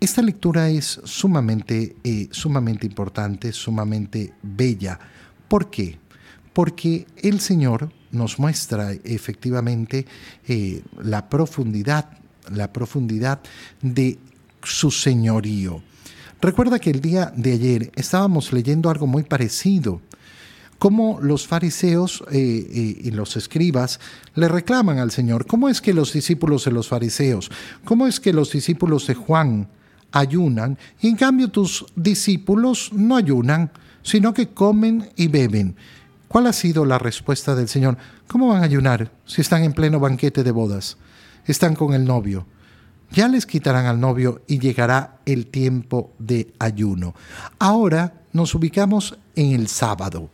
esta lectura es sumamente, eh, sumamente importante, sumamente bella. ¿Por qué? Porque el Señor nos muestra efectivamente eh, la profundidad, la profundidad de su señorío. Recuerda que el día de ayer estábamos leyendo algo muy parecido cómo los fariseos eh, y los escribas le reclaman al Señor. ¿Cómo es que los discípulos de los fariseos, cómo es que los discípulos de Juan ayunan y en cambio tus discípulos no ayunan, sino que comen y beben? ¿Cuál ha sido la respuesta del Señor? ¿Cómo van a ayunar si están en pleno banquete de bodas? Están con el novio. Ya les quitarán al novio y llegará el tiempo de ayuno. Ahora nos ubicamos en el sábado.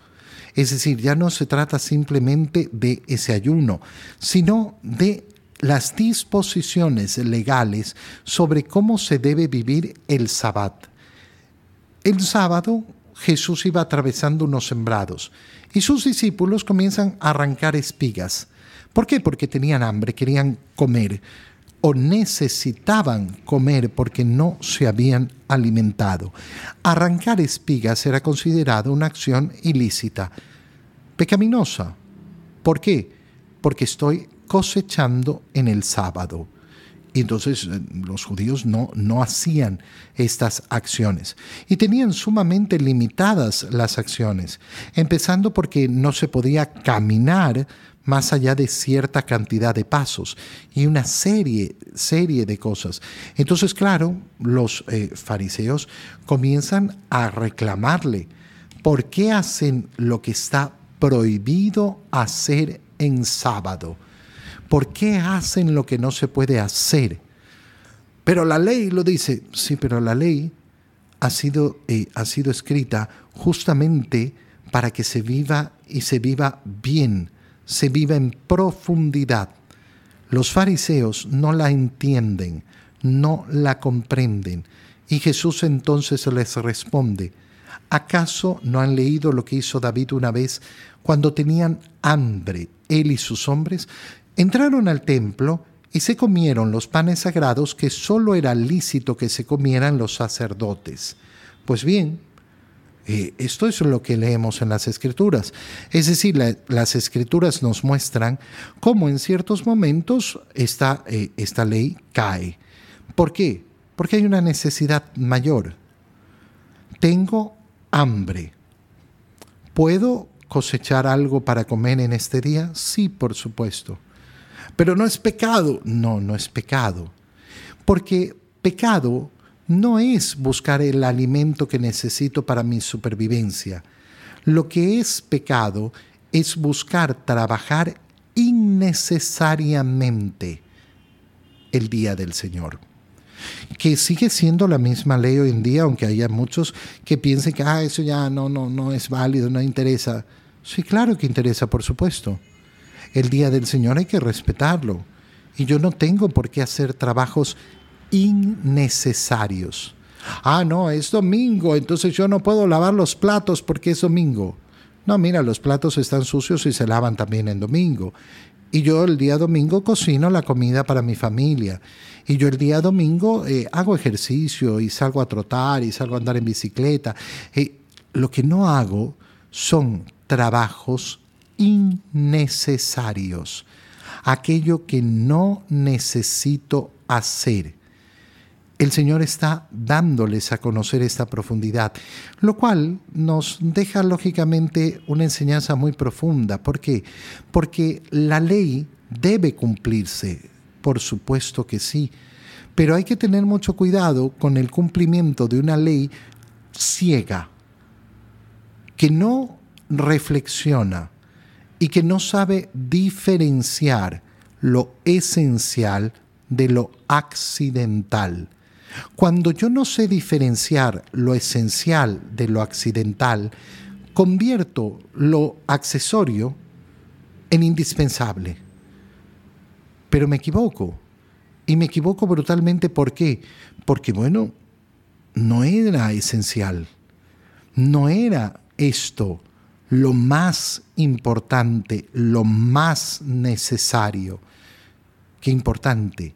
Es decir, ya no se trata simplemente de ese ayuno, sino de las disposiciones legales sobre cómo se debe vivir el sabbat. El sábado Jesús iba atravesando unos sembrados y sus discípulos comienzan a arrancar espigas. ¿Por qué? Porque tenían hambre, querían comer o necesitaban comer porque no se habían alimentado. Arrancar espigas era considerado una acción ilícita, pecaminosa. ¿Por qué? Porque estoy cosechando en el sábado. Y entonces eh, los judíos no, no hacían estas acciones. Y tenían sumamente limitadas las acciones, empezando porque no se podía caminar más allá de cierta cantidad de pasos y una serie, serie de cosas. Entonces, claro, los eh, fariseos comienzan a reclamarle, ¿por qué hacen lo que está prohibido hacer en sábado? ¿Por qué hacen lo que no se puede hacer? Pero la ley lo dice, sí, pero la ley ha sido, eh, ha sido escrita justamente para que se viva y se viva bien se vive en profundidad. Los fariseos no la entienden, no la comprenden. Y Jesús entonces les responde, ¿acaso no han leído lo que hizo David una vez cuando tenían hambre, él y sus hombres? Entraron al templo y se comieron los panes sagrados que sólo era lícito que se comieran los sacerdotes. Pues bien, eh, esto es lo que leemos en las escrituras. Es decir, las escrituras nos muestran cómo en ciertos momentos esta, eh, esta ley cae. ¿Por qué? Porque hay una necesidad mayor. Tengo hambre. ¿Puedo cosechar algo para comer en este día? Sí, por supuesto. Pero no es pecado. No, no es pecado. Porque pecado no es buscar el alimento que necesito para mi supervivencia. Lo que es pecado es buscar trabajar innecesariamente el día del Señor. Que sigue siendo la misma ley hoy en día, aunque haya muchos que piensen que ah, eso ya no, no, no es válido, no interesa. Sí, claro que interesa, por supuesto. El día del Señor hay que respetarlo. Y yo no tengo por qué hacer trabajos innecesarios. Ah, no, es domingo, entonces yo no puedo lavar los platos porque es domingo. No, mira, los platos están sucios y se lavan también en domingo. Y yo el día domingo cocino la comida para mi familia. Y yo el día domingo eh, hago ejercicio y salgo a trotar y salgo a andar en bicicleta. Lo que no hago son trabajos innecesarios. Aquello que no necesito hacer el Señor está dándoles a conocer esta profundidad, lo cual nos deja lógicamente una enseñanza muy profunda. ¿Por qué? Porque la ley debe cumplirse, por supuesto que sí, pero hay que tener mucho cuidado con el cumplimiento de una ley ciega, que no reflexiona y que no sabe diferenciar lo esencial de lo accidental. Cuando yo no sé diferenciar lo esencial de lo accidental, convierto lo accesorio en indispensable. Pero me equivoco. Y me equivoco brutalmente. ¿Por qué? Porque, bueno, no era esencial. No era esto lo más importante, lo más necesario. Qué importante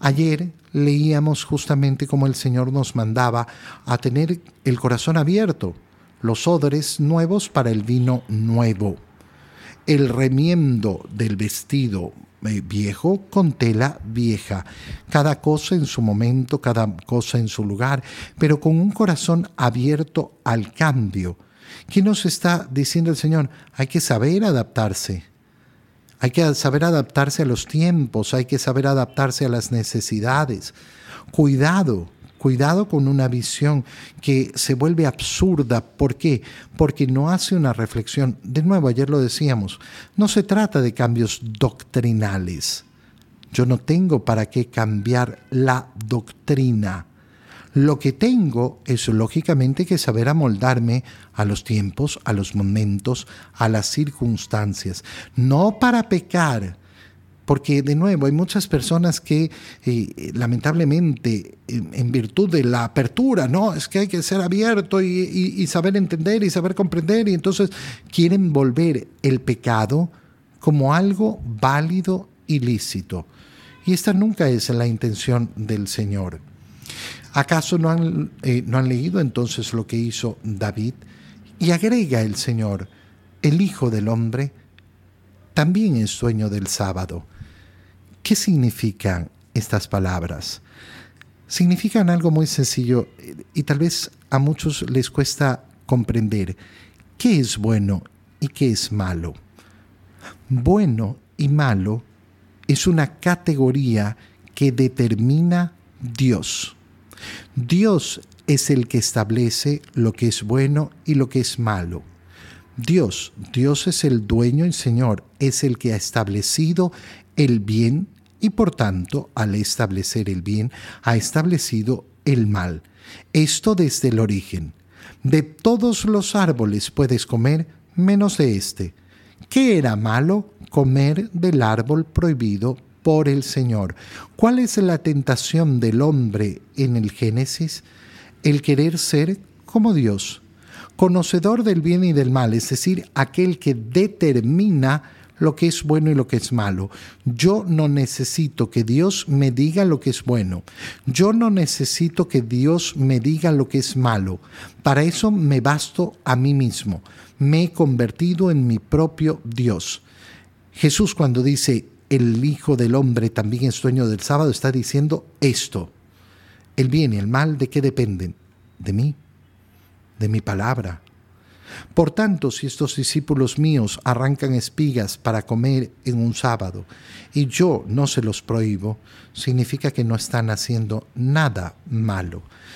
Ayer leíamos justamente como el Señor nos mandaba a tener el corazón abierto, los odres nuevos para el vino nuevo, el remiendo del vestido eh, viejo con tela vieja, cada cosa en su momento, cada cosa en su lugar, pero con un corazón abierto al cambio. ¿Qué nos está diciendo el Señor? Hay que saber adaptarse. Hay que saber adaptarse a los tiempos, hay que saber adaptarse a las necesidades. Cuidado, cuidado con una visión que se vuelve absurda. ¿Por qué? Porque no hace una reflexión. De nuevo, ayer lo decíamos, no se trata de cambios doctrinales. Yo no tengo para qué cambiar la doctrina. Lo que tengo es lógicamente que saber amoldarme a los tiempos, a los momentos, a las circunstancias, no para pecar, porque de nuevo hay muchas personas que eh, lamentablemente en, virtud de la apertura, no, es que hay que ser abierto y saber entender y saber comprender y entonces quieren volver el pecado como algo válido y lícito. Y esta nunca es la intención del Señor. ¿Acaso no han, eh, no han leído entonces lo que hizo David? Y agrega el Señor, el Hijo del Hombre también es sueño del sábado. ¿Qué significan estas palabras? Significan algo muy sencillo y tal vez a muchos les cuesta comprender qué es bueno y qué es malo. Bueno y malo es una categoría que determina Dios. Dios es el que establece lo que es bueno y lo que es malo. Dios, Dios es el dueño y Señor, es el que ha establecido el bien y por tanto, al establecer el bien, ha establecido el mal. Esto desde el origen. De todos los árboles puedes comer menos de este. ¿Qué era malo? Comer del árbol prohibido por el Señor. ¿Cuál es la tentación del hombre en el Génesis? El querer ser como Dios, conocedor del bien y del mal, es decir, aquel que determina lo que es bueno y lo que es malo. Yo no necesito que Dios me diga lo que es bueno. Yo no necesito que Dios me diga lo que es malo. Para eso me basto a mí mismo. Me he convertido en mi propio Dios. Jesús cuando dice, el Hijo del Hombre también es dueño del sábado, está diciendo esto. El bien y el mal, ¿de qué dependen? De mí, de mi palabra. Por tanto, si estos discípulos míos arrancan espigas para comer en un sábado y yo no se los prohíbo, significa que no están haciendo nada malo.